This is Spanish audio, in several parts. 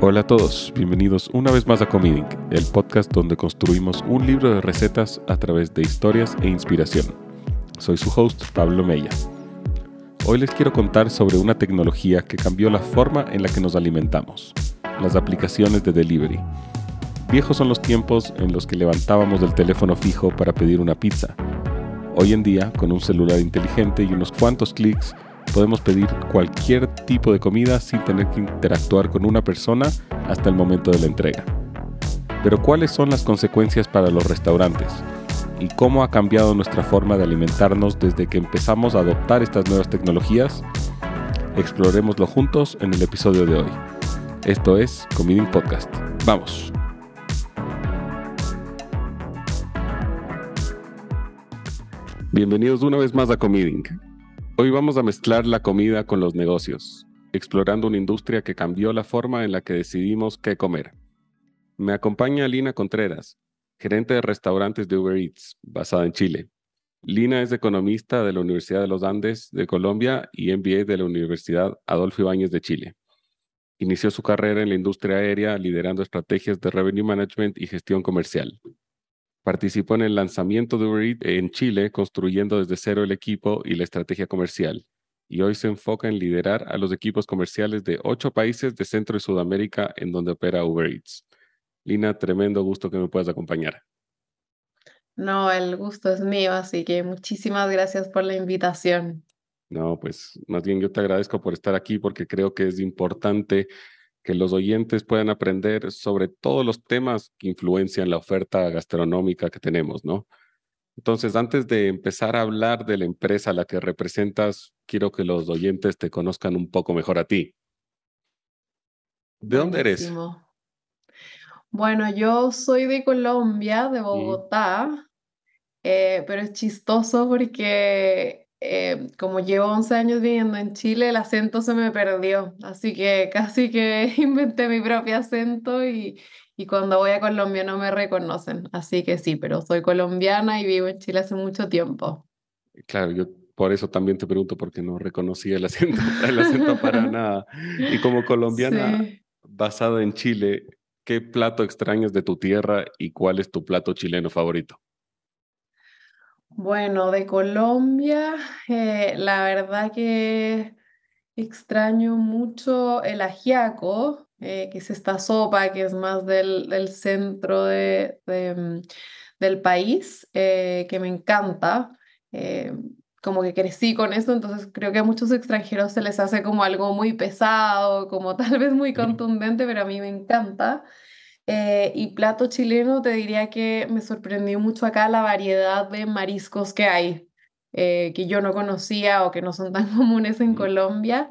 Hola a todos, bienvenidos una vez más a Comiding, el podcast donde construimos un libro de recetas a través de historias e inspiración. Soy su host, Pablo Mella. Hoy les quiero contar sobre una tecnología que cambió la forma en la que nos alimentamos, las aplicaciones de delivery. Viejos son los tiempos en los que levantábamos el teléfono fijo para pedir una pizza. Hoy en día, con un celular inteligente y unos cuantos clics, podemos pedir cualquier tipo de comida sin tener que interactuar con una persona hasta el momento de la entrega. Pero ¿cuáles son las consecuencias para los restaurantes? ¿Y cómo ha cambiado nuestra forma de alimentarnos desde que empezamos a adoptar estas nuevas tecnologías? Exploremoslo juntos en el episodio de hoy. Esto es Comiding Podcast. ¡Vamos! Bienvenidos una vez más a Comiding, Hoy vamos a mezclar la comida con los negocios, explorando una industria que cambió la forma en la que decidimos qué comer. Me acompaña Lina Contreras, gerente de restaurantes de Uber Eats, basada en Chile. Lina es economista de la Universidad de los Andes de Colombia y MBA de la Universidad Adolfo Ibáñez de Chile. Inició su carrera en la industria aérea liderando estrategias de revenue management y gestión comercial. Participó en el lanzamiento de Uber Eats en Chile, construyendo desde cero el equipo y la estrategia comercial. Y hoy se enfoca en liderar a los equipos comerciales de ocho países de Centro y Sudamérica en donde opera Uber Eats. Lina, tremendo gusto que me puedas acompañar. No, el gusto es mío, así que muchísimas gracias por la invitación. No, pues más bien yo te agradezco por estar aquí porque creo que es importante que los oyentes puedan aprender sobre todos los temas que influencian la oferta gastronómica que tenemos, ¿no? Entonces, antes de empezar a hablar de la empresa a la que representas, quiero que los oyentes te conozcan un poco mejor a ti. ¿De dónde eres? Bueno, yo soy de Colombia, de Bogotá, eh, pero es chistoso porque eh, como llevo 11 años viviendo en Chile, el acento se me perdió, así que casi que inventé mi propio acento y, y cuando voy a Colombia no me reconocen, así que sí, pero soy colombiana y vivo en Chile hace mucho tiempo. Claro, yo por eso también te pregunto porque no reconocía el acento, el acento para nada. Y como colombiana basada en Chile, ¿qué plato extrañas de tu tierra y cuál es tu plato chileno favorito? Bueno, de Colombia, eh, la verdad que extraño mucho el ajiaco, eh, que es esta sopa que es más del, del centro de, mm, del país, eh, que me encanta. como que crecí con eso, entonces creo que a muchos extranjeros se les hace como algo muy pesado, como tal vez muy contundente, pero a mí me encanta. Eh, y plato chileno, te diría que me sorprendió mucho acá la variedad de mariscos que hay, eh, que yo no conocía o que no son tan comunes en Colombia.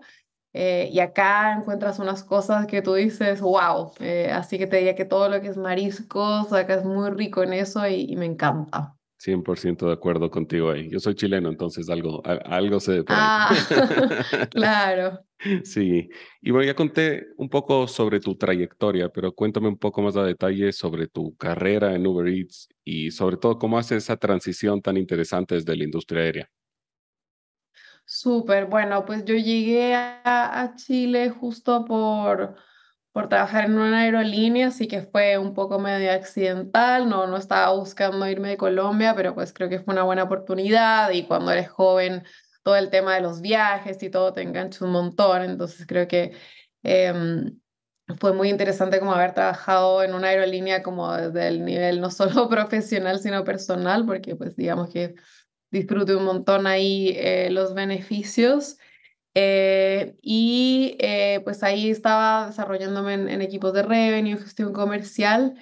Eh, y acá encuentras unas cosas que tú dices, wow. así que te diría que todo lo que es mariscos, acá es muy rico en eso y me encanta. 100% de acuerdo contigo ahí. Yo soy chileno, entonces algo, algo sé de Ah, claro. Sí, y bueno, ya conté un poco sobre tu trayectoria, pero cuéntame un poco más a detalle sobre tu carrera en Uber Eats y sobre todo cómo hace esa transición tan interesante desde la industria aérea. Súper, bueno, pues yo llegué a Chile justo por por trabajar en una aerolínea, así que fue un poco medio accidental, no, no estaba buscando irme de Colombia, pero pues creo que fue una buena oportunidad y cuando eres joven todo el tema de los viajes y todo te engancha un montón, entonces creo que em, fue muy interesante como haber trabajado en una aerolínea como desde el nivel no solo profesional, sino personal, porque pues digamos que disfruté un montón ahí eh, los beneficios. Eh, y eh, pues ahí estaba desarrollándome en, equipos de revenue, gestión comercial,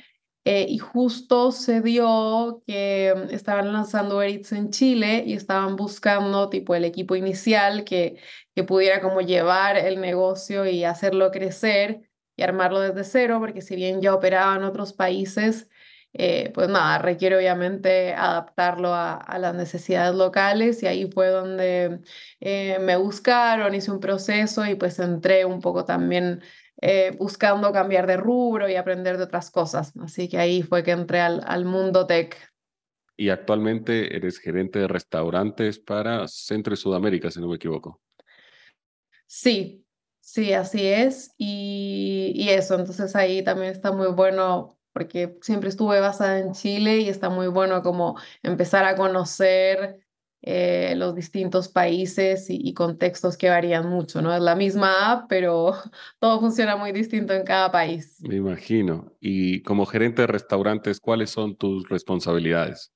eh, y justo se dio que mm, estaban lanzando Eats en Chile y estaban buscando tipo el equipo inicial que, que pudiera como llevar el negocio y hacerlo crecer y armarlo desde cero, porque si bien ya operaba en otros países, eh, pues nada, requiere obviamente adaptarlo a, las necesidades locales y ahí fue donde eh, me buscaron, hice un proceso y pues entré un poco también eh, buscando cambiar de rubro y aprender de otras cosas. Así que ahí fue que entré al, al mundo tech. Y actualmente eres gerente de restaurantes para Centro y Sudamérica, si no me equivoco. Sí, Sí, así es. Y, y eso, entonces ahí también está muy bueno porque siempre estuve basada en Chile y está muy bueno como empezar a conocer eh, los distintos países y, y, contextos que varían mucho, ¿no? Es la misma app, pero todo funciona muy distinto en cada país. Me imagino. Y como gerente de restaurantes, ¿cuáles son tus responsabilidades?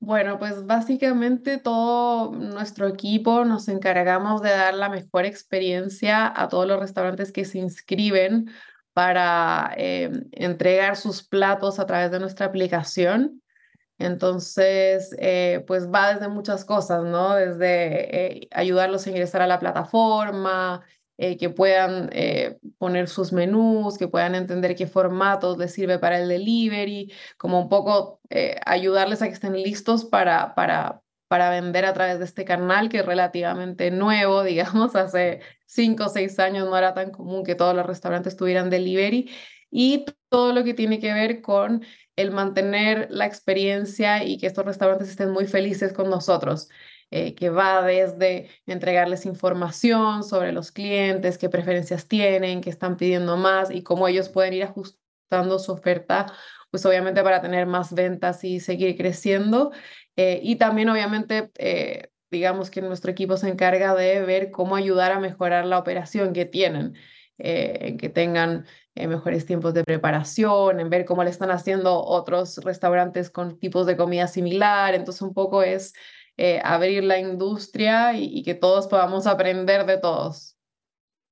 Bueno, pues básicamente todo nuestro equipo nos encargamos de dar la mejor experiencia a todos los restaurantes que se inscriben para eh, entregar sus platos a través de nuestra aplicación. Entonces, eh, pues va desde muchas cosas, ¿no? Desde eh, ayudarlos a ingresar a la plataforma, eh, que puedan poner sus menús, que puedan entender qué formatos les sirve para el delivery, como un poco ayudarles a que estén listos para, para, para vender a través de este canal que es relativamente nuevo, digamos, hace cinco o seis años no era tan común que todos los restaurantes tuvieran delivery y todo lo que tiene que ver con el mantener la experiencia y que estos restaurantes estén muy felices con nosotros. Eh, que va desde entregarles información sobre los clientes, qué preferencias tienen, qué están pidiendo más y cómo ellos pueden ir ajustando su oferta, pues obviamente para tener más ventas y seguir creciendo. Eh, y también obviamente... Eh, digamos que nuestro equipo se encarga de ver cómo ayudar a mejorar la operación que tienen, en que tengan mejores tiempos de preparación, en ver cómo le están haciendo otros restaurantes con tipos de comida similar. Entonces, un poco es eh, abrir la industria y, que todos podamos aprender de todos.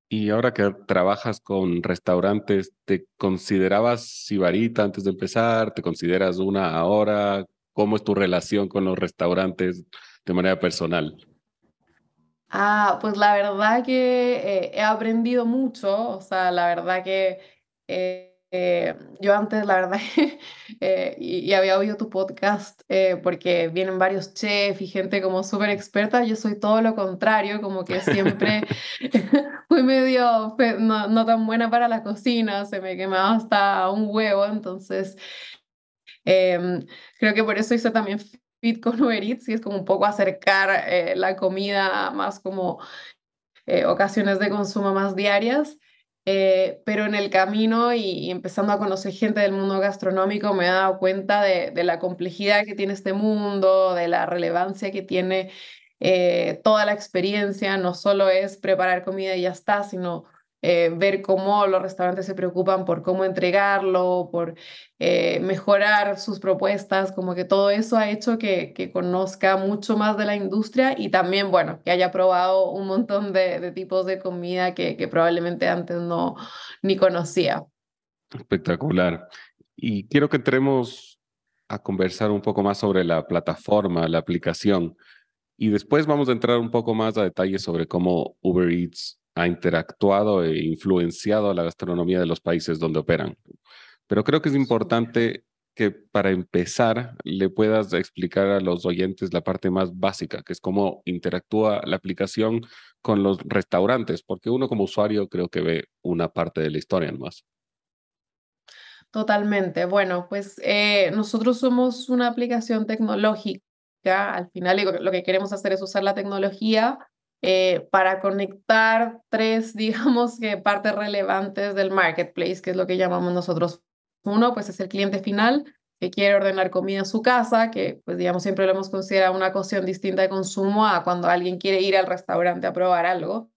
Y ahora que trabajas con restaurantes, ¿te considerabas sibarita antes de empezar? ¿Te consideras una ahora? ¿Cómo es tu relación con los restaurantes de manera personal? Ah, pues la verdad que eh, he aprendido mucho, o sea, la verdad que eh, eh, yo antes, la verdad, eh, y, había oído tu podcast eh, porque vienen varios chefs y gente como súper experta. Yo soy todo lo contrario, como que siempre fui medio no, no, tan buena para la cocina, se me quemaba hasta un huevo. Entonces, em, creo que por eso hice también Fit con Uber Eats y es como un poco acercar la comida más como ocasiones de consumo más diarias. Eh, pero en el camino y, empezando a conocer gente del mundo gastronómico me he dado cuenta de, la complejidad que tiene este mundo, de la relevancia que tiene eh, toda la experiencia. No solo es preparar comida y ya está, sino eh, ver cómo los restaurantes se preocupan por cómo entregarlo, por eh, mejorar sus propuestas, como que todo eso ha hecho que, que, conozca mucho más de la industria y también, bueno, que haya probado un montón de, tipos de comida que, que probablemente antes no ni conocía. Espectacular. Y quiero que entremos a conversar un poco más sobre la plataforma, la aplicación. Y después vamos a entrar un poco más a detalle sobre cómo Uber Eats ha interactuado e influenciado a la gastronomía de los países donde operan. Pero creo que es importante que para empezar le puedas explicar a los oyentes la parte más básica, que es cómo interactúa la aplicación con los restaurantes, porque uno como usuario creo que ve una parte de la historia nomás. Totalmente. Bueno, pues eh, nosotros somos una aplicación tecnológica. Al final lo que queremos hacer es usar la tecnología eh, para conectar tres, digamos que partes relevantes del marketplace, que es lo que llamamos nosotros. Uno, pues es el cliente final que quiere ordenar comida en su casa, que pues digamos siempre lo hemos considerado una ocasión distinta de consumo a cuando alguien quiere ir al restaurante a probar algo,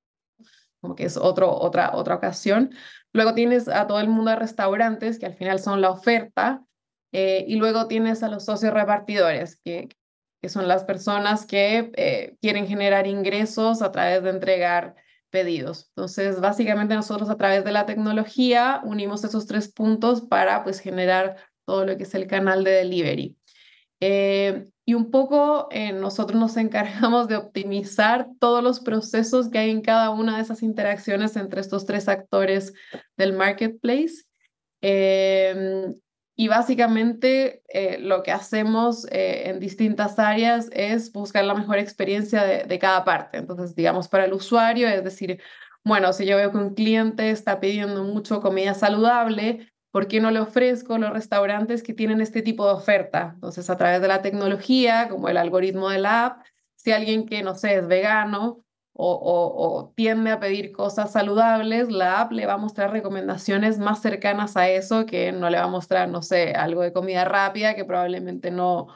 como que es otro, otra, otra ocasión. Luego tienes a todo el mundo de restaurantes, que al final son la oferta, eh, y luego tienes a los socios repartidores, que, que son las personas que eh, quieren generar ingresos a través de entregar pedidos. Entonces, básicamente nosotros a través de la tecnología unimos esos tres puntos para pues generar todo lo que es el canal de delivery. Eh, y un poco eh, nosotros nos encargamos de optimizar todos los procesos que hay en cada una de esas interacciones entre estos tres actores del marketplace. Y básicamente eh, lo que hacemos eh, en distintas áreas es buscar la mejor experiencia de, cada parte. Entonces, digamos, para el usuario, es decir, bueno, si yo veo que un cliente está pidiendo mucho comida saludable, ¿por qué no le ofrezco los restaurantes que tienen este tipo de oferta? Entonces, a través de la tecnología, como el algoritmo de la app, si alguien que, no sé, es vegano o, tiende a pedir cosas saludables, la app le va a mostrar recomendaciones más cercanas a eso que no le va a mostrar, no sé, algo de comida rápida que probablemente no,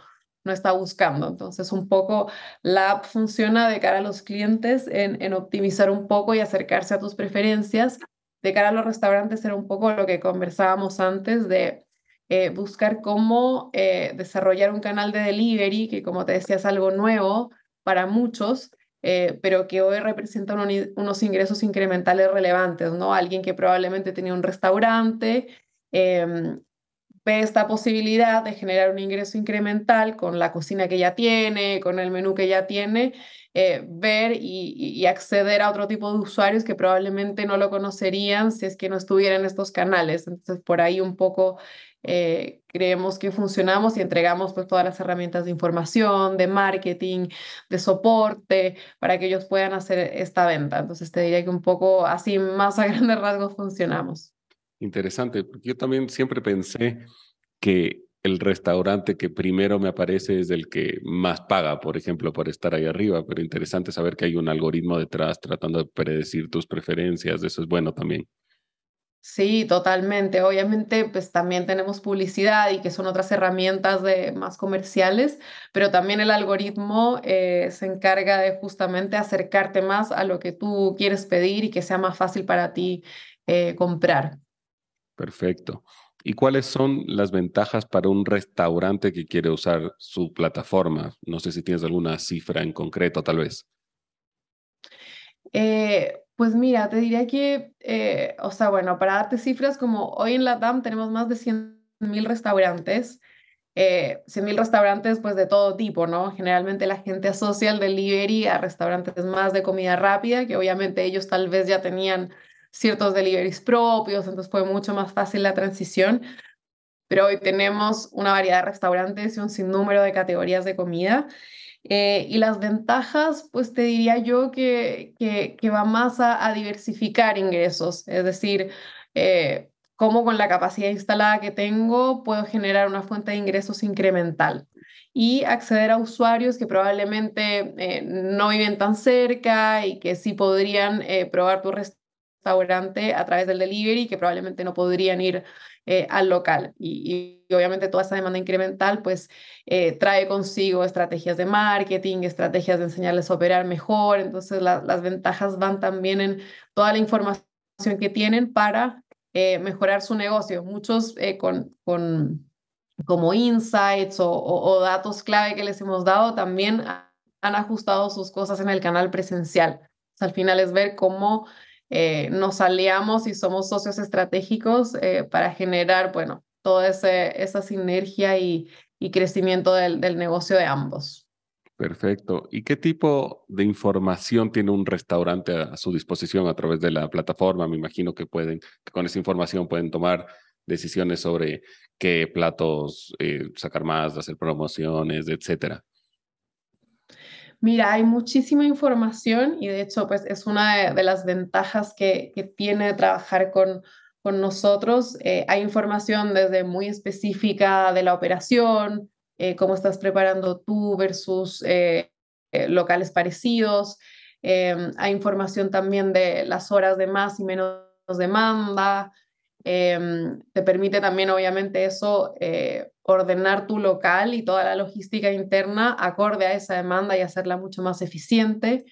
no está buscando. Entonces, un poco la app funciona de cara a los clientes en, en optimizar un poco y acercarse a tus preferencias. De cara a los restaurantes era un poco lo que conversábamos antes de eh, buscar cómo eh, desarrollar un canal de delivery, que como te decía es algo nuevo para muchos, eh, pero que hoy representa unos ingresos incrementales relevantes, ¿no? Alguien que probablemente tenía un restaurante, em, ve esta posibilidad de generar un ingreso incremental con la cocina que ya tiene, con el menú que ya tiene, eh, ver y, acceder a otro tipo de usuarios que probablemente no lo conocerían si es que no estuvieran estos canales. Entonces, por ahí un poco eh, creemos que funcionamos y entregamos pues todas las herramientas de información, de marketing, de soporte, para que ellos puedan hacer esta venta. Entonces, te diría que un poco así, más a grandes rasgos, funcionamos. Interesante, porque yo también siempre pensé que el restaurante que primero me aparece es el que más paga, por ejemplo, por estar ahí arriba, pero interesante saber que hay un algoritmo detrás tratando de predecir tus preferencias, eso es bueno también. Sí, totalmente. Obviamente, pues también tenemos publicidad y que son otras herramientas de, más comerciales, pero también el algoritmo eh, se encarga de justamente acercarte más a lo que tú quieres pedir y que sea más fácil para ti eh, comprar. Perfecto. ¿Y cuáles son las ventajas para un restaurante que quiere usar su plataforma? No sé si tienes alguna cifra en concreto, tal vez. Eh, pues mira, te diría que, eh, o sea, bueno, para darte cifras, como hoy en la TAM tenemos más de 100.000 restaurantes, eh, 100.000 restaurantes pues de todo tipo, ¿no? Generalmente la gente asocia el delivery a restaurantes más de comida rápida, que obviamente ellos tal vez ya tenían ciertos deliveries propios, entonces fue mucho más fácil la transición. Pero hoy tenemos una variedad de restaurantes y un sinnúmero de categorías de comida. Eh, y las ventajas, pues te diría yo que, que, va más a, diversificar ingresos, es decir, eh, cómo con la capacidad instalada que tengo puedo generar una fuente de ingresos incremental y acceder a usuarios que probablemente eh, no viven tan cerca y que sí podrían probar tu restaurante restaurante a través del delivery que probablemente no podrían ir eh, al local. Y, obviamente toda esa demanda incremental pues eh, trae consigo estrategias de marketing, estrategias de enseñarles a operar mejor. Entonces las ventajas van también en toda la información que tienen para eh, mejorar su negocio. Muchos con, con como insights o, o, datos clave que les hemos dado también han ajustado sus cosas en el canal presencial. al final es ver cómo eh, nos aliamos y somos socios estratégicos eh, para generar, bueno, toda esa sinergia y, crecimiento del, negocio de ambos. Perfecto. ¿Y qué tipo de información tiene un restaurante a, su disposición a través de la plataforma? Me imagino que pueden, con esa información pueden tomar decisiones sobre qué platos eh, sacar más, hacer promociones, etcétera. Mira, hay muchísima información y de hecho pues es una de, las ventajas que, que, tiene trabajar con, con nosotros. Eh, hay información desde muy específica de la operación, eh, cómo estás preparando tú versus eh, locales parecidos. hay información también de las horas de más y menos demanda. Te permite también obviamente eso ordenar tu local y toda la logística interna acorde a esa demanda y hacerla mucho más eficiente.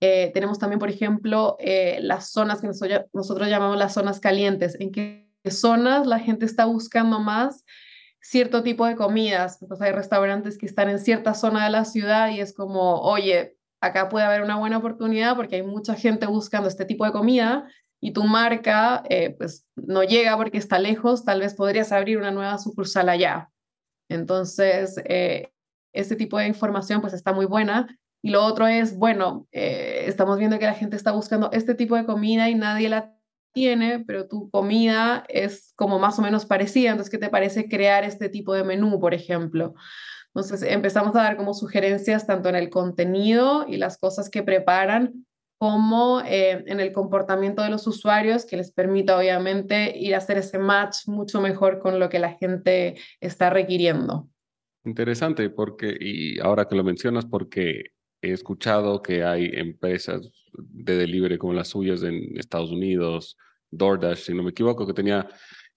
Eh, tenemos también, por ejemplo, eh, las zonas que nosotros llamamos las zonas calientes, en qué zonas la gente está buscando más cierto tipo de comidas. Entonces hay restaurantes que están en cierta zona de la ciudad y es como, oye, acá puede haber una buena oportunidad porque hay mucha gente buscando este tipo de comida y tu marca eh, pues no llega porque está lejos, tal vez podrías abrir una nueva sucursal allá. Entonces, eh, este tipo de información pues está muy buena. Y lo otro es, bueno, eh, estamos viendo que la gente está buscando este tipo de comida y nadie la tiene, pero tu comida es como más o menos parecida. Entonces, ¿qué te parece crear este tipo de menú, por ejemplo? Entonces, empezamos a dar como sugerencias tanto en el contenido y las cosas que preparan, como eh, en el comportamiento de los usuarios que les permita obviamente ir a hacer ese match mucho mejor con lo que la gente está requiriendo. Interesante, porque, y ahora que lo mencionas, porque he escuchado que hay empresas de delivery como las suyas en Estados Unidos, DoorDash, si no me equivoco, que tenía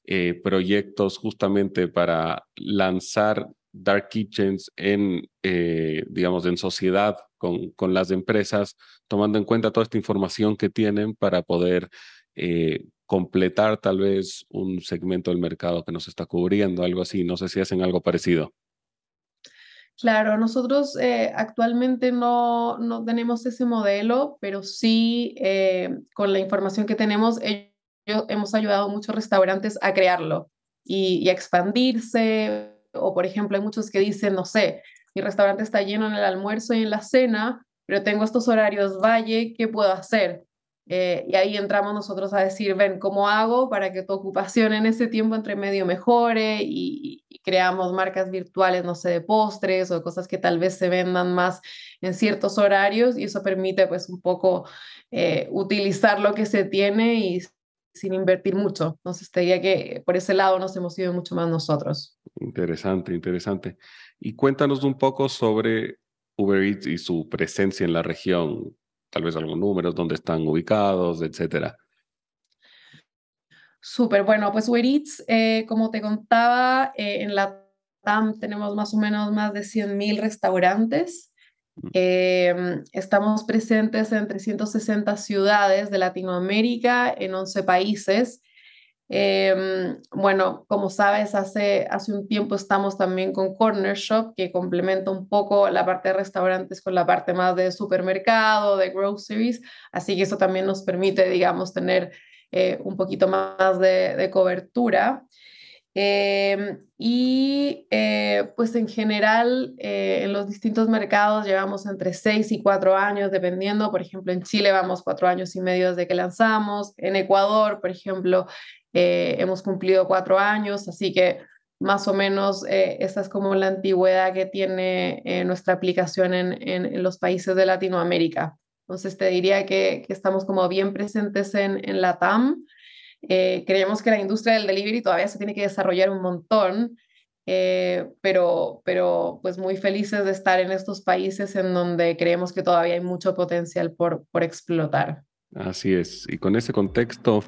eh, proyectos justamente para lanzar dark kitchens en, eh, digamos, en sociedad con, con, las empresas, tomando en cuenta toda esta información que tienen para poder eh, completar tal vez un segmento del mercado que nos está cubriendo, algo así. No sé si hacen algo parecido. Claro, nosotros eh, actualmente no, no, tenemos ese modelo, pero sí con la información que tenemos, hemos ayudado a muchos restaurantes a crearlo y a expandirse, o por ejemplo, hay muchos que dicen, no sé, mi restaurante está lleno en el almuerzo y en la cena, pero tengo estos horarios valle, ¿qué puedo hacer? Eh, y ahí entramos nosotros a decir, ven, ¿cómo hago para que tu ocupación en ese tiempo entre medio mejore? Y, creamos marcas virtuales, no sé, de postres o cosas que tal vez se vendan más en ciertos horarios y eso permite pues un poco eh, utilizar lo que se tiene y sin invertir mucho. Entonces, te diría que por ese lado nos hemos ido mucho más nosotros. Interesante, interesante. Y cuéntanos un poco sobre Uber Eats y su presencia en la región, tal vez algunos números, dónde están ubicados, etcétera. Súper, bueno, pues Uber Eats, eh, como te contaba, eh, en la TAM tenemos más o menos más de 100.000 restaurantes. Em, estamos presentes en 360 ciudades de Latinoamérica, en 11 países. Em, bueno, como sabes, hace, hace un tiempo estamos también con Corner Shop, que complementa un poco la parte de restaurantes con la parte más de supermercado, de groceries, así que eso también nos permite, digamos, tener eh, un poquito más de, de cobertura. Em, y eh, pues en general eh, en los distintos mercados llevamos entre 6 y 4 años dependiendo, por ejemplo en Chile vamos 4 años y medio desde que lanzamos, en Ecuador por ejemplo eh, hemos cumplido 4 años, así que más o menos esa es como la antigüedad que tiene nuestra aplicación en, en, los países de Latinoamérica. Entonces te diría que, que estamos como bien presentes en, en la TAM. Eh, creemos que la industria del delivery todavía se tiene que desarrollar un montón, eh, pero, pero pues muy felices de estar en estos países en donde creemos que todavía hay mucho potencial por, por explotar. Así es, y con ese contexto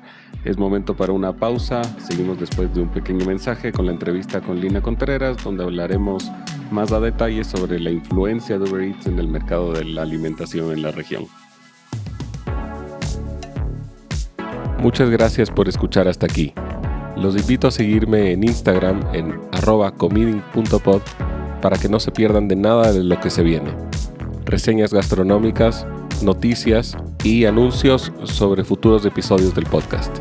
es momento para una pausa. Seguimos después de un pequeño mensaje con la entrevista con Lina Contreras, donde hablaremos más a detalle sobre la influencia de Uber Eats en el mercado de la alimentación en la región. Muchas gracias por escuchar hasta aquí. Los invito a seguirme en Instagram en arroba para que no se pierdan de nada de lo que se viene. Reseñas gastronómicas, noticias y anuncios sobre futuros episodios del podcast.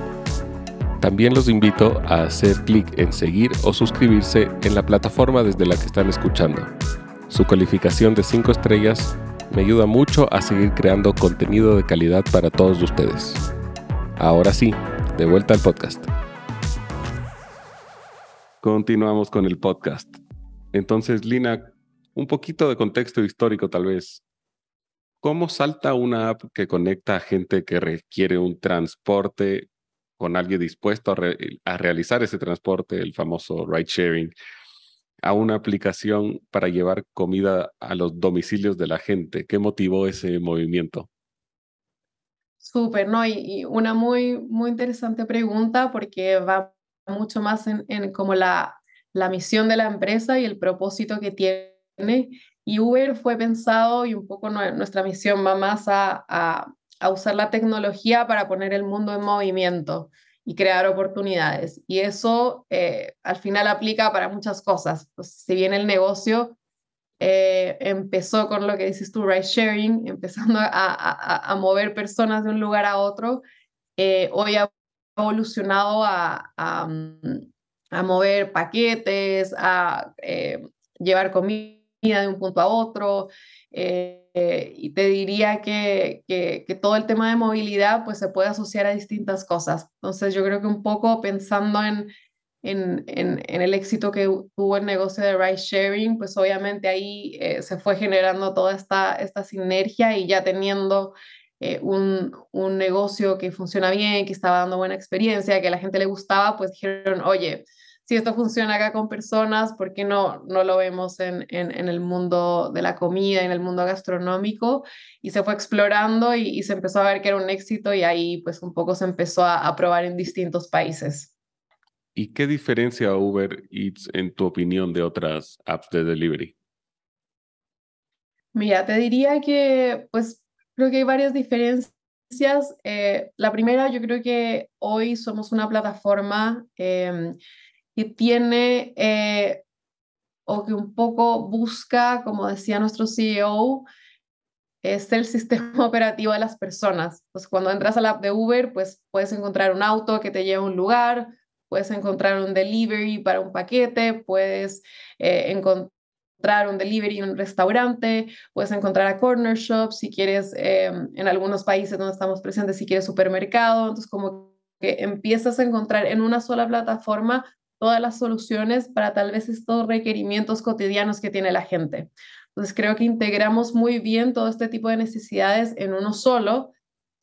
También los invito a hacer clic en seguir o suscribirse en la plataforma desde la que están escuchando. Su calificación de 5 estrellas me ayuda mucho a seguir creando contenido de calidad para todos ustedes. Ahora sí, de vuelta al podcast. Continuamos con el podcast. Entonces, Lina, un poquito de contexto histórico tal vez. ¿Cómo salta una app que conecta a gente que requiere un transporte con alguien dispuesto a, realizar ese transporte, el famoso ride sharing, a una aplicación para llevar comida a los domicilios de la gente? ¿Qué motivó ese movimiento? Súper, ¿no? Y, una muy, muy interesante pregunta porque va mucho más en, en como la, la misión de la empresa y el propósito que tiene. Y Uber fue pensado y un poco nuestra misión va más a, a, a usar la tecnología para poner el mundo en movimiento y crear oportunidades. Y eso eh, al final aplica para muchas cosas. Pues, si bien el negocio eh, empezó con lo que dices tú, ride sharing, empezando a, mover personas de un lugar a otro, eh, hoy ha evolucionado a, a, mover paquetes, a eh, llevar comida de un punto a otro. y te diría que, que, que, todo el tema de movilidad pues se puede asociar a distintas cosas. Entonces yo creo que un poco pensando en, en, en, el éxito que tuvo el negocio de ride sharing, pues obviamente ahí eh, se fue generando toda esta, esta sinergia y ya teniendo eh, un, un, negocio que funciona bien, que estaba dando buena experiencia, que a la gente le gustaba, pues dijeron, oye, si esto funciona acá con personas, ¿por qué no, no lo vemos en, en, el mundo de la comida, en el mundo gastronómico? Y se fue explorando y, se empezó a ver que era un éxito y ahí pues un poco se empezó a, a probar en distintos países. ¿Y qué diferencia Uber Eats en tu opinión de otras apps de delivery? Mira, te diría que pues creo que hay varias diferencias. Eh, la primera, yo creo que hoy somos una plataforma em, que tiene eh, o que un poco busca, como decía nuestro CEO, es el sistema operativo de las personas. Pues cuando entras a la app de Uber, pues puedes encontrar un auto que te lleva a un lugar, puedes encontrar un delivery para un paquete, puedes eh, encontrar un delivery en un restaurante, puedes encontrar a corner shop si quieres, em, en algunos países donde estamos presentes, si quieres supermercado. Entonces, como que empiezas a encontrar en una sola plataforma todas las soluciones para tal vez estos requerimientos cotidianos que tiene la gente. Entonces creo que integramos muy bien todo este tipo de necesidades en uno solo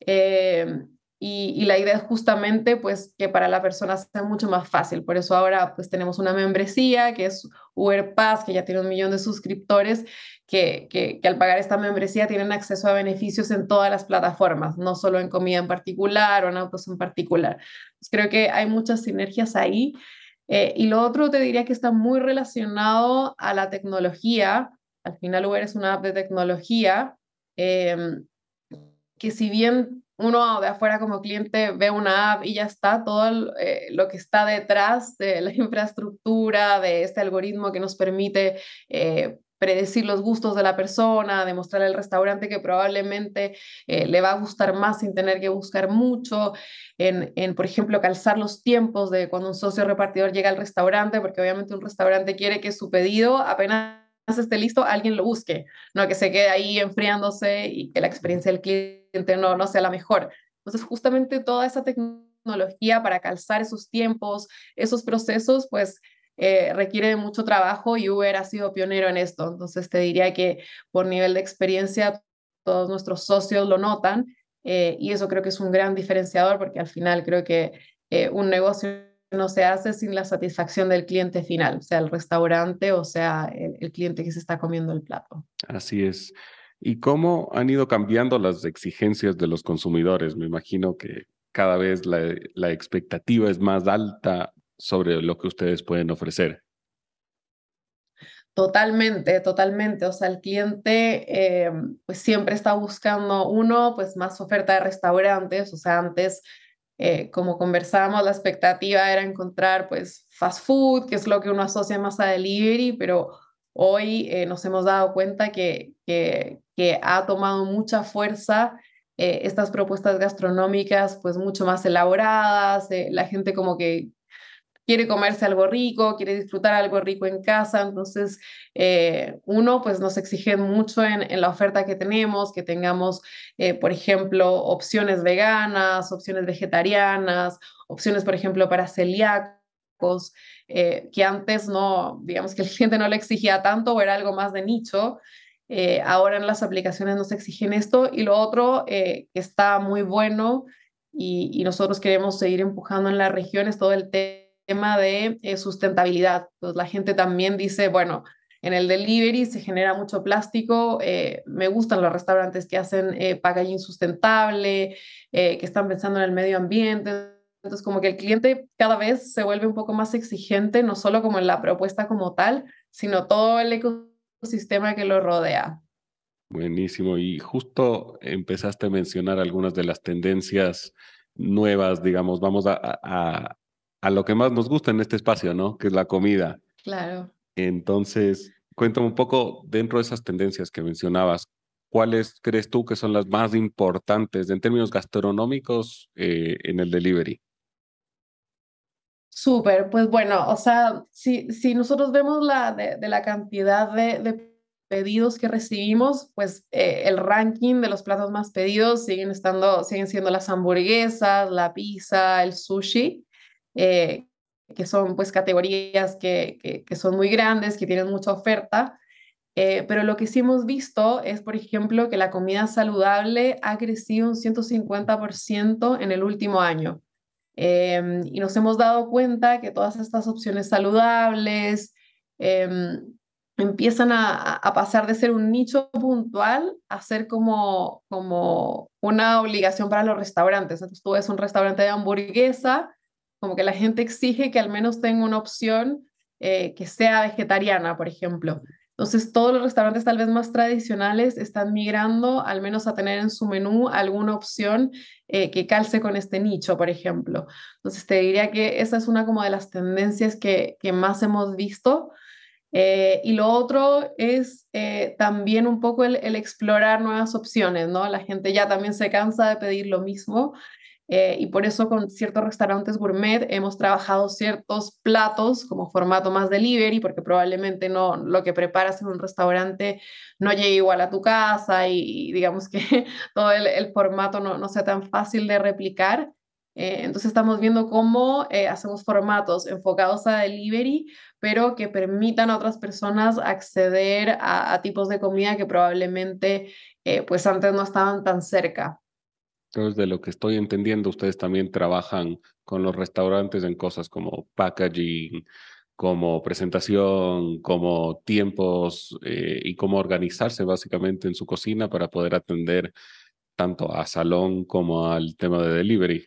eh, y, la idea es justamente pues que para la persona sea mucho más fácil. Por eso ahora pues tenemos una membresía que es Uber Pass, que ya tiene un millón de suscriptores, que, que, que, al pagar esta membresía tienen acceso a beneficios en todas las plataformas, no solo en comida en particular o en autos en particular. Pues creo que hay muchas sinergias ahí eh, y lo otro te diría que está muy relacionado a la tecnología. Al final Uber es una app de tecnología em, que si bien uno de afuera como cliente ve una app y ya está, todo eh, lo que está detrás de la infraestructura, de este algoritmo que nos permite eh, predecir los gustos de la persona, demostrar el restaurante que probablemente eh, le va a gustar más sin tener que buscar mucho, en, en, por ejemplo, calzar los tiempos de cuando un socio repartidor llega al restaurante, porque obviamente un restaurante quiere que su pedido apenas esté listo, alguien lo busque, no que se quede ahí enfriándose y que la experiencia del cliente no, no sea la mejor. Entonces, justamente toda esa tecnología para calzar esos tiempos, esos procesos, pues eh, requiere mucho trabajo y Uber ha sido pionero en esto. Entonces te diría que por nivel de experiencia todos nuestros socios lo notan eh, y eso creo que es un gran diferenciador porque al final creo que eh, un negocio no se hace sin la satisfacción del cliente final, sea el restaurante o sea el, cliente que se está comiendo el plato. Así es. ¿Y cómo han ido cambiando las exigencias de los consumidores? Me imagino que cada vez la, la expectativa es más alta sobre lo que ustedes pueden ofrecer. Totalmente, totalmente. O sea, el cliente eh, pues siempre está buscando uno, pues más oferta de restaurantes. O sea, antes, eh, como conversamos, la expectativa era encontrar pues fast food, que es lo que uno asocia más a delivery, pero hoy eh, nos hemos dado cuenta que, que, que ha tomado mucha fuerza estas propuestas gastronómicas pues mucho más elaboradas, la gente como que quiere comerse algo rico, quiere disfrutar algo rico en casa, entonces eh, uno pues nos exige mucho en, la oferta que tenemos, que tengamos, eh, por ejemplo, opciones veganas, opciones vegetarianas, opciones, por ejemplo, para celíacos, eh, que antes no, digamos que el cliente no le exigía tanto o era algo más de nicho. ahora en las aplicaciones nos exigen esto y lo otro que está muy bueno y, y nosotros queremos seguir empujando en las regiones todo el tema tema de eh, sustentabilidad. Pues la gente también dice, bueno, en el delivery se genera mucho plástico, eh, me gustan los restaurantes que hacen eh, packaging sustentable, que están pensando en el medio ambiente. Entonces, como que el cliente cada vez se vuelve un poco más exigente, no solo como en la propuesta como tal, sino todo el ecosistema que lo rodea. Buenísimo. Y justo empezaste a mencionar algunas de las tendencias nuevas, digamos, vamos a lo que más nos gusta en este espacio, ¿no? Que es la comida. Claro. Entonces, cuéntame un poco dentro de esas tendencias que mencionabas, ¿cuáles crees tú que son las más importantes en términos gastronómicos eh, en el delivery? Súper, pues bueno, o sea, si, si nosotros vemos la, de, la cantidad de, pedidos que recibimos, pues eh, el ranking de los platos más pedidos siguen estando, siguen siendo las hamburguesas, la pizza, el sushi. Eh, que son pues categorías que, que, son muy grandes, que tienen mucha oferta, eh, pero lo que sí hemos visto es, por ejemplo, que la comida saludable ha crecido un 150% en el último año. Em, y nos hemos dado cuenta que todas estas opciones saludables em, empiezan a, pasar de ser un nicho puntual a ser como, como una obligación para los restaurantes. Entonces tú ves un restaurante de hamburguesa, como que la gente exige que al menos tenga una opción eh, que sea vegetariana, por ejemplo. Entonces, todos los restaurantes tal vez más tradicionales están migrando al menos a tener en su menú alguna opción eh, que calce con este nicho, por ejemplo. Entonces, te diría que esa es una como de las tendencias que, que más hemos visto. Eh, y lo otro es también un poco el, el, explorar nuevas opciones, ¿no? La gente ya también se cansa de pedir lo mismo eh, y por eso con ciertos restaurantes gourmet hemos trabajado ciertos platos como formato más delivery, porque probablemente no lo que preparas en un restaurante no llegue igual a tu casa y, digamos que todo el, formato no, no, sea tan fácil de replicar. Eh, entonces estamos viendo cómo eh, hacemos formatos enfocados a delivery, pero que permitan a otras personas acceder a, a tipos de comida que probablemente pues antes no estaban tan cerca. Entonces, de lo que estoy entendiendo, ustedes también trabajan con los restaurantes en cosas como packaging, como presentación, como tiempos eh, y cómo organizarse básicamente en su cocina para poder atender tanto a salón como al tema de delivery.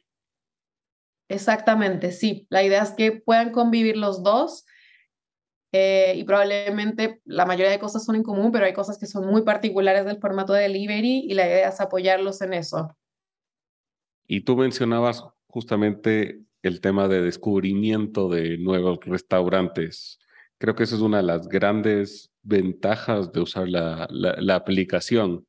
Exactamente, sí. La idea es que puedan convivir los dos eh, y probablemente la mayoría de cosas son en común, pero hay cosas que son muy particulares del formato de delivery y la idea es apoyarlos en eso. Y tú mencionabas justamente el tema de descubrimiento de nuevos restaurantes. Creo que esa es una de las grandes ventajas de usar la, aplicación.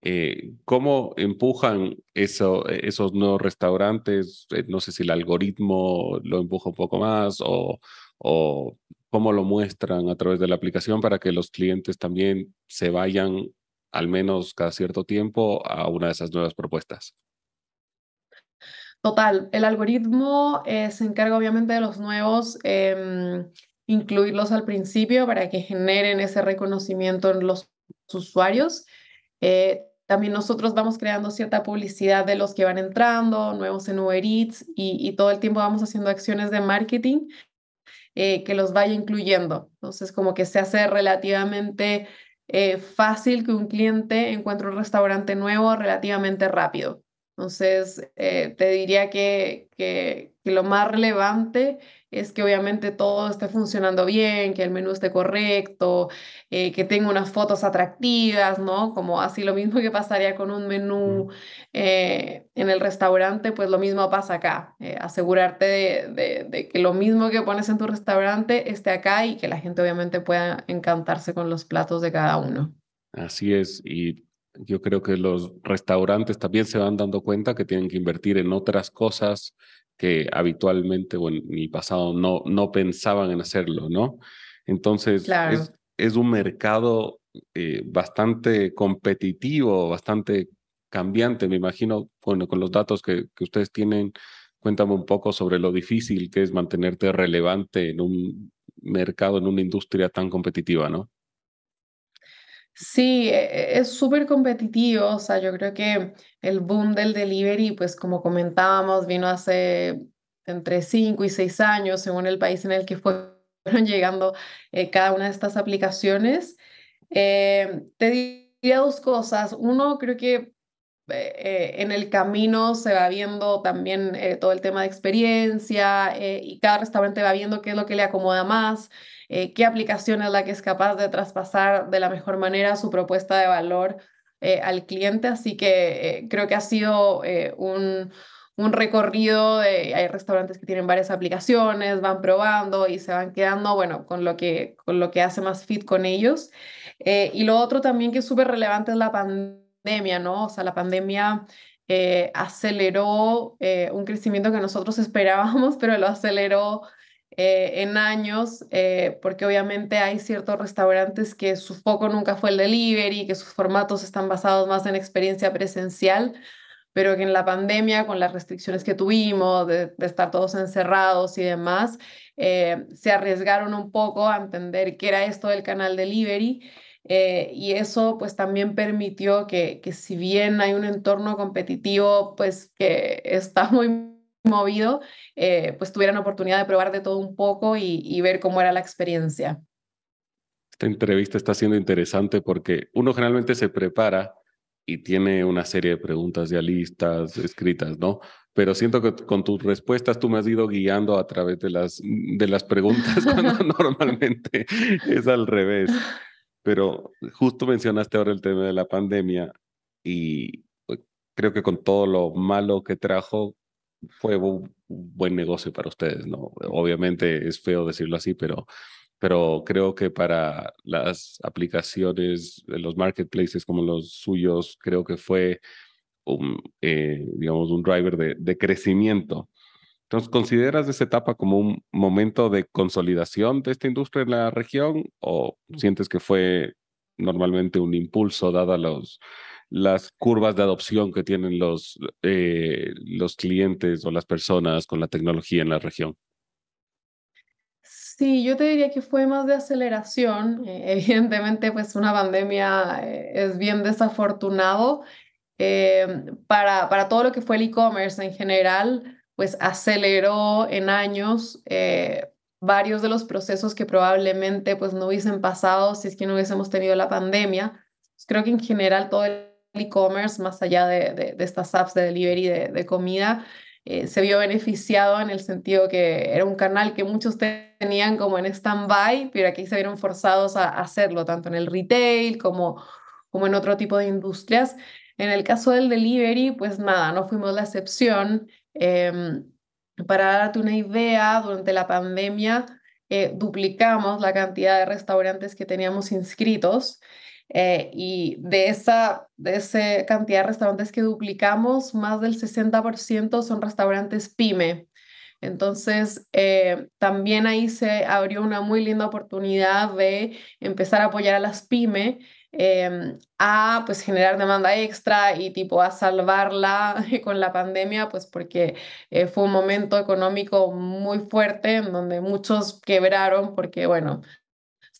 Eh, ¿Cómo empujan eso, esos nuevos restaurantes? Eh, no sé si el algoritmo lo empuja un poco más o cómo lo muestran a través de la aplicación para que los clientes también se vayan al menos cada cierto tiempo a una de esas nuevas propuestas. Total, el algoritmo eh, se encarga obviamente de los nuevos, em, incluirlos al principio para que generen ese reconocimiento en los usuarios. Eh, también nosotros vamos creando cierta publicidad de los que van entrando, nuevos en Uber Eats y, todo el tiempo vamos haciendo acciones de marketing eh, que los vaya incluyendo. Entonces, como que se hace relativamente fácil que un cliente encuentre un restaurante nuevo relativamente rápido. Entonces, eh, te diría que, que, lo más relevante es que obviamente todo esté funcionando bien, que el menú esté correcto, eh, que tenga unas fotos atractivas, ¿no? Como así lo mismo que pasaría con un menú eh, en el restaurante, pues lo mismo pasa acá. asegurarte de, de, que lo mismo que pones en tu restaurante esté acá y que la gente obviamente pueda encantarse con los platos de cada uno. Así es, y yo creo que los restaurantes también se van dando cuenta que tienen que invertir en otras cosas que habitualmente o en mi pasado no, no pensaban en hacerlo, ¿no? Entonces, es, es, un mercado eh, bastante competitivo, bastante cambiante, me imagino, bueno, con los datos que, que ustedes tienen, cuéntame un poco sobre lo difícil que es mantenerte relevante en un mercado, en una industria tan competitiva, ¿no? Sí, e, e, es súper competitivo, o sea, yo creo que el boom del delivery, pues como comentábamos, vino hace entre 5 y 6 años, según el país en el que fueron llegando eh, cada una de estas aplicaciones. Eh, te diría dos cosas. Uno, creo que eh, en el camino se va viendo también todo el tema de experiencia y cada restaurante va viendo qué es lo que le acomoda más. Eh, qué aplicación es la que es capaz de traspasar de la mejor manera su propuesta de valor eh, al cliente. Así que eh, creo que ha sido un, un recorrido de, hay restaurantes que tienen varias aplicaciones, van probando y se van quedando, bueno, con lo que, con lo que hace más fit con ellos. y lo otro también que es súper relevante es la pandemia, ¿no? O sea, la pandemia aceleró un crecimiento que nosotros esperábamos, pero lo aceleró eh, en años, eh, porque obviamente hay ciertos restaurantes que su foco nunca fue el delivery, que sus formatos están basados más en experiencia presencial, pero que en la pandemia, con las restricciones que tuvimos, de, estar todos encerrados y demás, eh, se arriesgaron un poco a entender qué era esto del canal delivery. y eso pues también permitió que, que si bien hay un entorno competitivo pues que está muy movido, eh, pues tuvieran oportunidad de probar de todo un poco y, ver cómo era la experiencia. Esta entrevista está siendo interesante porque uno generalmente se prepara y tiene una serie de preguntas ya listas, escritas, ¿no? Pero siento que con tus respuestas tú me has ido guiando a través de las, de las preguntas cuando normalmente es al revés. Pero justo mencionaste ahora el tema de la pandemia y pues, creo que con todo lo malo que trajo, fue un buen negocio para ustedes, ¿no? Obviamente es feo decirlo así, pero, pero creo que para las aplicaciones los marketplaces como los suyos, creo que fue un, eh, digamos, un driver de, de crecimiento. Entonces, ¿consideras esa etapa como un momento de consolidación de esta industria en la región o sientes que fue normalmente un impulso dada los, las curvas de adopción que tienen los, eh, los clientes o las personas con la tecnología en la región? Sí, yo te diría que fue más de aceleración. Eh, evidentemente, pues una pandemia eh, es bien desafortunado. para, para todo lo que fue el e-commerce en general, pues aceleró en años varios de los procesos que probablemente pues no hubiesen pasado si es que no hubiésemos tenido la pandemia. Creo que en general todo el e-commerce, más allá de, de, estas apps de delivery de, de comida, eh, se vio beneficiado en el sentido que era un canal que muchos tenían como en stand-by, pero aquí se vieron forzados a hacerlo, tanto en el retail como, como en otro tipo de industrias. En el caso del delivery, pues nada, no fuimos la excepción. Em, para darte una idea, durante la pandemia eh, duplicamos la cantidad de restaurantes que teníamos inscritos. Eh, y de esa, de esa cantidad de restaurantes que duplicamos, más del 60% son restaurantes pyme. Entonces, eh, también ahí se abrió una muy linda oportunidad de empezar a apoyar a las pyme em, a pues generar demanda extra y tipo a salvarla con la pandemia, pues porque eh, fue un momento económico muy fuerte en donde muchos quebraron porque, bueno,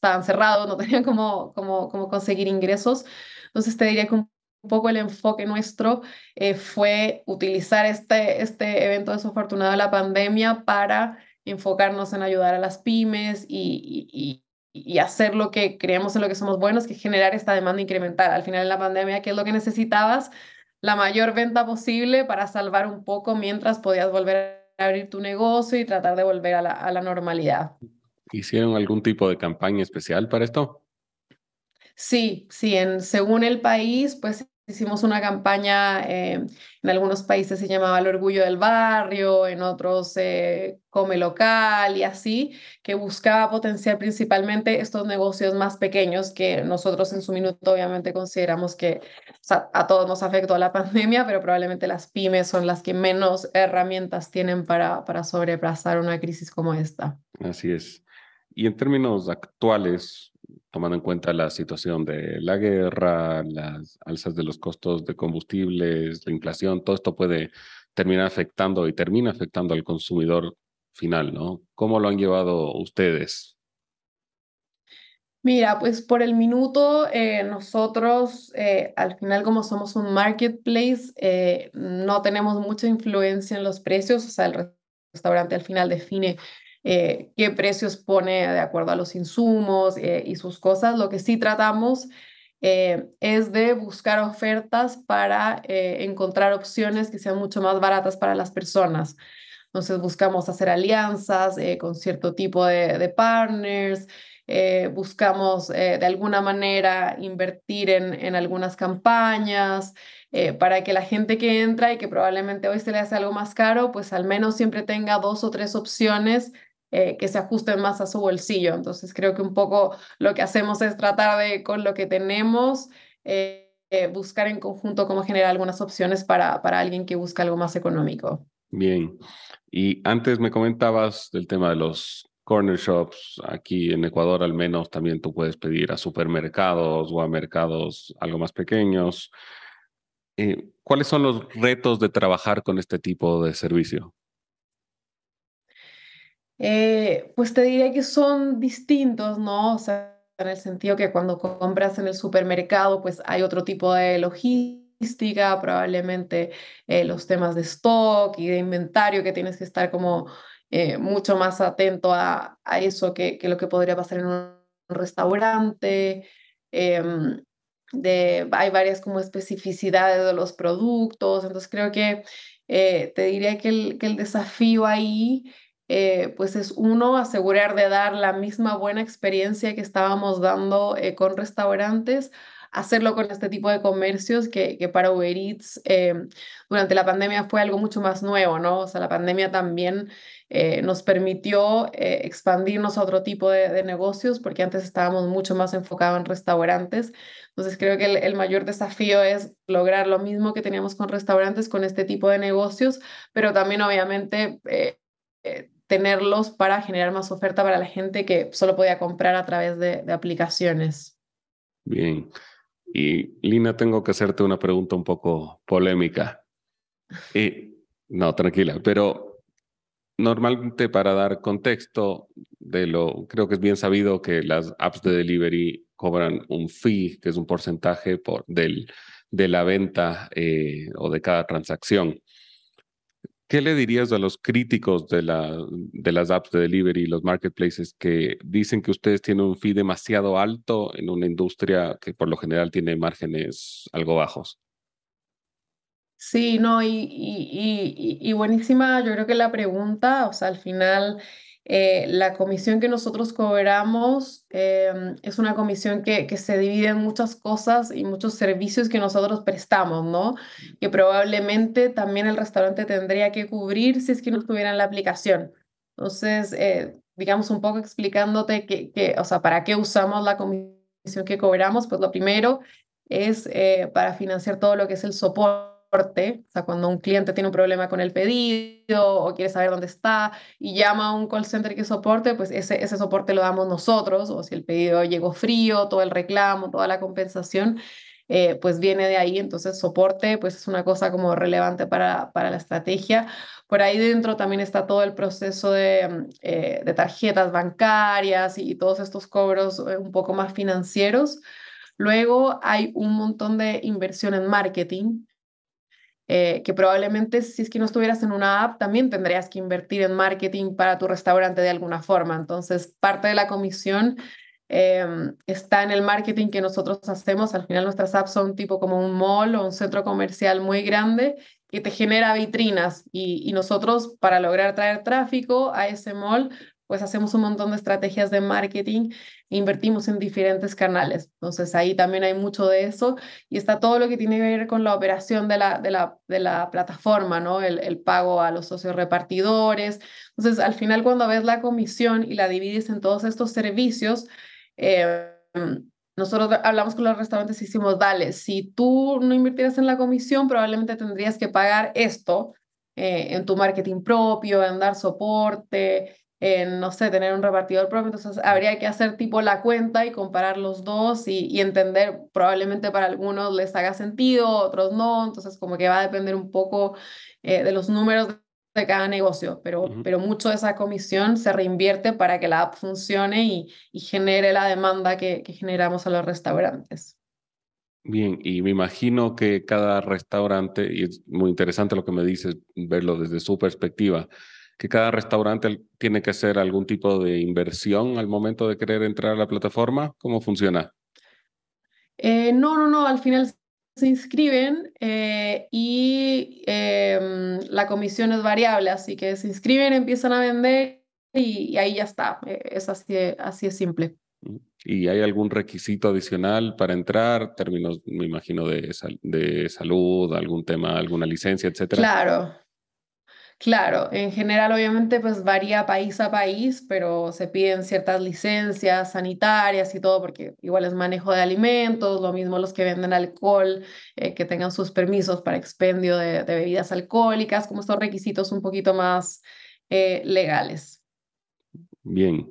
estaban cerrados, no tenían cómo, cómo, cómo conseguir ingresos. Entonces te diría que un poco el enfoque nuestro eh, fue utilizar este, este evento desafortunado de la pandemia para enfocarnos en ayudar a las pymes y, y, y, hacer lo que creemos en lo que somos buenos, que es generar esta demanda incremental. Al final de la pandemia, ¿qué es lo que necesitabas? La mayor venta posible para salvar un poco mientras podías volver a abrir tu negocio y tratar de volver a la, a la normalidad. ¿Hicieron algún tipo de campaña especial para esto? Sí, sí, en, según el país, pues hicimos una campaña, eh, en algunos países se llamaba el orgullo del barrio, en otros eh, come local y así, que buscaba potenciar principalmente estos negocios más pequeños que nosotros en su minuto obviamente consideramos que a todos nos afectó la pandemia, pero probablemente las pymes son las que menos herramientas tienen para, para sobrepasar una crisis como esta. Así es. Y en términos actuales, tomando en cuenta la situación de la guerra, las alzas de los costos de combustibles, la inflación, todo esto puede terminar afectando y termina afectando al consumidor final, ¿no? ¿Cómo lo han llevado ustedes? Mira, pues por el minuto, eh, nosotros eh, al final como somos un marketplace, eh, no tenemos mucha influencia en los precios, o sea, el restaurante al final define eh, qué precios pone de acuerdo a los insumos eh, y sus cosas. Lo que sí tratamos eh, es de buscar ofertas para encontrar opciones que sean mucho más baratas para las personas. Entonces buscamos hacer alianzas con cierto tipo de, partners, buscamos de alguna manera invertir en, en algunas campañas. para que la gente que entra y que probablemente hoy se le hace algo más caro, pues al menos siempre tenga dos o tres opciones eh, que se ajusten más a su bolsillo. Entonces creo que un poco lo que hacemos es tratar de, con lo que tenemos, eh, eh, buscar en conjunto cómo generar algunas opciones para, para alguien que busca algo más económico. Bien. Y antes me comentabas del tema de los corner shops. Aquí en Ecuador al menos también tú puedes pedir a supermercados o a mercados algo más pequeños. ¿Cuáles son los retos de trabajar con este tipo de servicio? Eh, pues te diría que son distintos, ¿no? O sea, en el sentido que cuando compras en el supermercado, pues hay otro tipo de logística probablemente eh, los temas de stock y de inventario que tienes que estar como eh, mucho más atento a, eso que, lo que podría pasar en un restaurante. Em, de, hay varias como especificidades de los productos, entonces creo que te diría que el, que el desafío ahí eh, pues es uno, asegurar de dar la misma buena experiencia que estábamos dando eh, con restaurantes, hacerlo con este tipo de comercios que, que para Uber Eats durante la pandemia fue algo mucho más nuevo, ¿no? O sea, la pandemia también nos permitió expandirnos a otro tipo de, negocios porque antes estábamos mucho más enfocados en restaurantes. Entonces creo que el, mayor desafío es lograr lo mismo que teníamos con restaurantes, con este tipo de negocios, pero también obviamente eh, eh, tenerlos para generar más oferta para la gente que solo podía comprar a través de, aplicaciones. Bien. Y Lina, tengo que hacerte una pregunta un poco polémica. Y, no, tranquila, pero normalmente para dar contexto de lo, creo que es bien sabido que las apps de delivery cobran un fee, que es un porcentaje por, del, de la venta eh, o de cada transacción. ¿Qué le dirías a los críticos de, la, de las apps de delivery, los marketplaces, que dicen que ustedes tienen un fee demasiado alto en una industria que por lo general tiene márgenes algo bajos? Sí, no, y, y, y, y buenísima, yo creo que la pregunta, o sea, al final eh, la comisión que nosotros cobramos em, es una comisión que, que, se divide en muchas cosas y muchos servicios que nosotros prestamos, ¿no? Que probablemente también el restaurante tendría que cubrir si es que no estuviera en la aplicación. Entonces, eh, digamos un poco explicándote que, que, o sea, para qué usamos la comisión que cobramos, pues lo primero es eh, para financiar todo lo que es el soporte o sea, cuando un cliente tiene un problema con el pedido o quiere saber dónde está y llama a un call center que soporte, pues ese, ese soporte lo damos nosotros, o si el pedido llegó frío, todo el reclamo, toda la compensación, eh, pues viene de ahí, entonces soporte, pues es una cosa como relevante para, para la estrategia. Por ahí dentro también está todo el proceso de, eh, de tarjetas bancarias y, y todos estos cobros eh, un poco más financieros. Luego hay un montón de inversión en marketing, eh, que probablemente si es que no estuvieras en una app, también tendrías que invertir en marketing para tu restaurante de alguna forma. Entonces, parte de la comisión em, está en el marketing que nosotros hacemos. Al final, nuestras apps son tipo como un mall o un centro comercial muy grande que te genera vitrinas y, y nosotros para lograr traer tráfico a ese mall pues hacemos un montón de estrategias de marketing e invertimos en diferentes canales. Entonces ahí también hay mucho de eso y está todo lo que tiene que ver con la operación de la, de la, de la plataforma, ¿no? El, el pago a los socios repartidores. Entonces al final cuando ves la comisión y la divides en todos estos servicios, eh, nosotros hablamos con los restaurantes y decimos, dale, si tú no invirtieras en la comisión, probablemente tendrías que pagar esto eh, en tu marketing propio, en dar soporte, en, no sé, tener un repartidor propio, entonces habría que hacer tipo la cuenta y comparar los dos y, y, entender, probablemente para algunos les haga sentido, otros no, entonces como que va a depender un poco eh, de los números de cada negocio, pero, uh -huh. pero mucho de esa comisión se reinvierte para que la app funcione y, y genere la demanda que, que generamos a los restaurantes. Bien, y me imagino que cada restaurante, y es muy interesante lo que me dices, verlo desde su perspectiva, que cada restaurante tiene que hacer algún tipo de inversión al momento de querer entrar a la plataforma? ¿Cómo funciona? Eh, no, no, no, al final se inscriben eh, y eh, la comisión es variable, así que se inscriben, empiezan a vender y, y ahí ya está, eh, es así, así es simple. ¿Y hay algún requisito adicional para entrar? Términos, me imagino, de, sal de salud, algún tema, alguna licencia, etcétera. Claro, Claro, en general obviamente pues varía país a país, pero se piden ciertas licencias sanitarias y todo porque igual es manejo de alimentos, lo mismo los que venden alcohol, eh, que tengan sus permisos para expendio de, de, bebidas alcohólicas, como estos requisitos un poquito más eh, legales. Bien,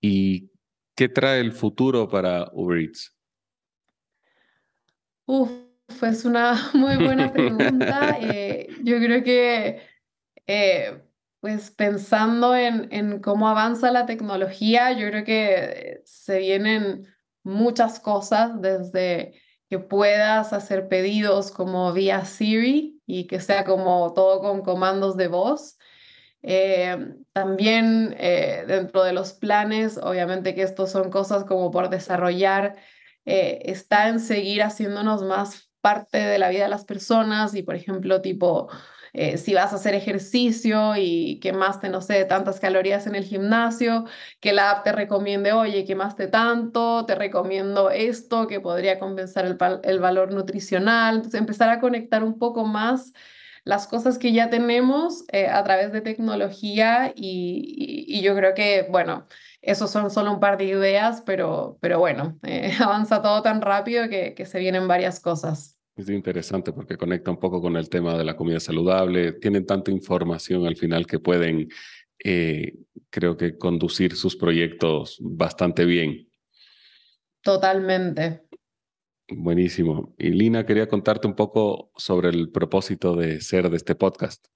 ¿y qué trae el futuro para Uber Eats? Uf, es una muy buena pregunta. eh, yo creo que eh, pues pensando en, en, cómo avanza la tecnología, yo creo que se vienen muchas cosas desde que puedas hacer pedidos como vía Siri y que sea como todo con comandos de voz. Eh, también eh, dentro de los planes, obviamente que estos son cosas como por desarrollar, está en seguir haciéndonos más parte de la vida de las personas y, por ejemplo, tipo eh, si vas a hacer ejercicio y quemaste, no sé, tantas calorías en el gimnasio, que la app te recomiende, oye, quemaste tanto, te recomiendo esto que podría compensar el, valor nutricional. Entonces, empezar a conectar un poco más las cosas que ya tenemos eh, a través de tecnología y, yo creo que, bueno, esos son solo un par de ideas, pero, pero bueno, eh, avanza todo tan rápido que se vienen varias cosas. Es interesante porque conecta un poco con el tema de la comida saludable. Tienen tanta información al final que pueden, eh, creo que, conducir sus proyectos bastante bien. Totalmente. Buenísimo. Y Lina, quería contarte un poco sobre el propósito de ser de este podcast.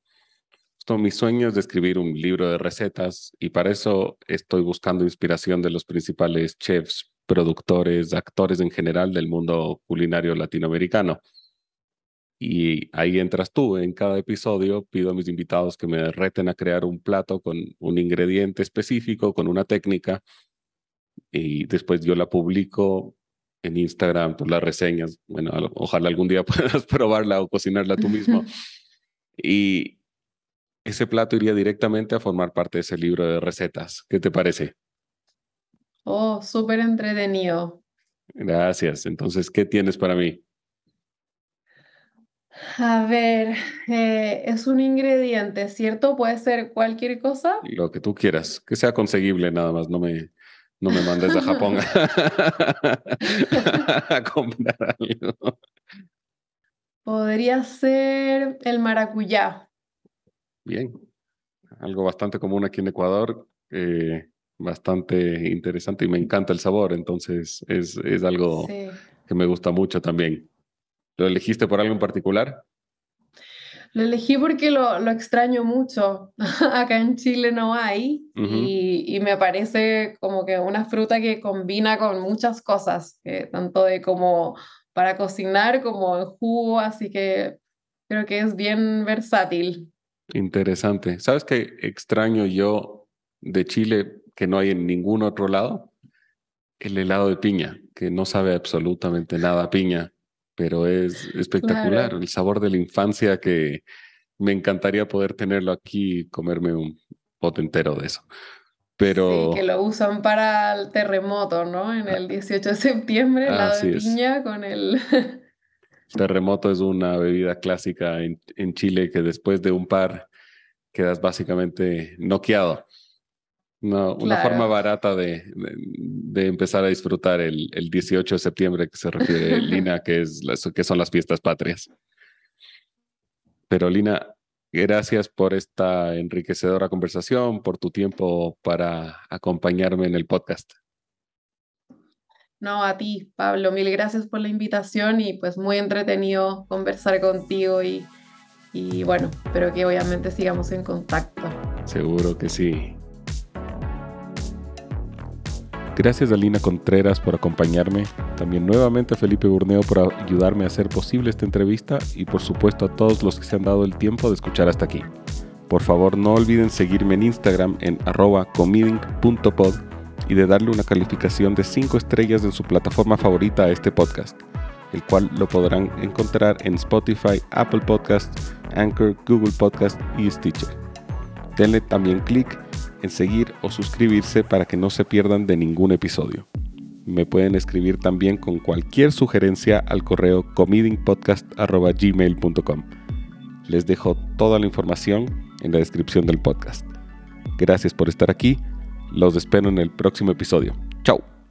Esto, mi sueño es de escribir un libro de recetas y para eso estoy buscando inspiración de los principales chefs, productores, actores en general del mundo culinario latinoamericano. Y ahí entras tú. En cada episodio pido a mis invitados que me reten a crear un plato con un ingrediente específico, con una técnica, y después yo la publico en Instagram, por las reseñas. Bueno, ojalá algún día puedas probarla o cocinarla tú mismo. y ese plato iría directamente a formar parte de ese libro de recetas. ¿Qué te parece? Oh, súper entretenido. Gracias. Entonces, ¿qué tienes para mí? A ver, eh, es un ingrediente, ¿cierto? Puede ser cualquier cosa. Lo que tú quieras, que sea conseguible nada más, no me, no me mandes a Japón a comprar algo. Podría ser el maracuyá. Bien, algo bastante común aquí en Ecuador. Eh, bastante interesante y me encanta el sabor, entonces es, es algo que me gusta mucho también. ¿Lo elegiste por algo en particular? Lo elegí porque lo, lo extraño mucho. Acá en Chile no hay y, y, me parece como que una fruta que combina con muchas cosas, tanto de como para cocinar como en jugo, así que creo que es bien versátil. Interesante. ¿Sabes qué extraño yo de Chile? Que no hay en ningún otro lado, el helado de piña, que no sabe absolutamente nada a piña, pero es espectacular. El sabor de la infancia que me encantaría poder tenerlo aquí y comerme un pote entero de eso. Pero... Sí, que lo usan para el terremoto, ¿no? En el 18 de septiembre, helado de piña con el... terremoto es una bebida clásica en, en Chile que después de un par quedas básicamente noqueado. Una, forma barata de, de, empezar a disfrutar el, el, 18 de septiembre que se refiere Lina, que, es que son las fiestas patrias. Pero Lina, gracias por esta enriquecedora conversación, por tu tiempo para acompañarme en el podcast. No, a ti, Pablo, mil gracias por la invitación y pues muy entretenido conversar contigo y, y bueno, espero que obviamente sigamos en contacto. Seguro que sí. Gracias a Lina Contreras por acompañarme, también nuevamente a Felipe Burneo por ayudarme a hacer posible esta entrevista y por supuesto a todos los que se han dado el tiempo de escuchar hasta aquí. Por favor no olviden seguirme en Instagram en arroba comiding.pod y de darle una calificación de 5 estrellas en su plataforma favorita a este podcast, el cual lo podrán encontrar en Spotify, Apple Podcasts, Anchor, Google Podcast y Stitcher. Denle también clic en seguir o suscribirse para que no se pierdan de ningún episodio. Me pueden escribir también con cualquier sugerencia al correo comedingpodcast.gmail.com. Les dejo toda la información en la descripción del podcast. Gracias por estar aquí. Los espero en el próximo episodio. Chao.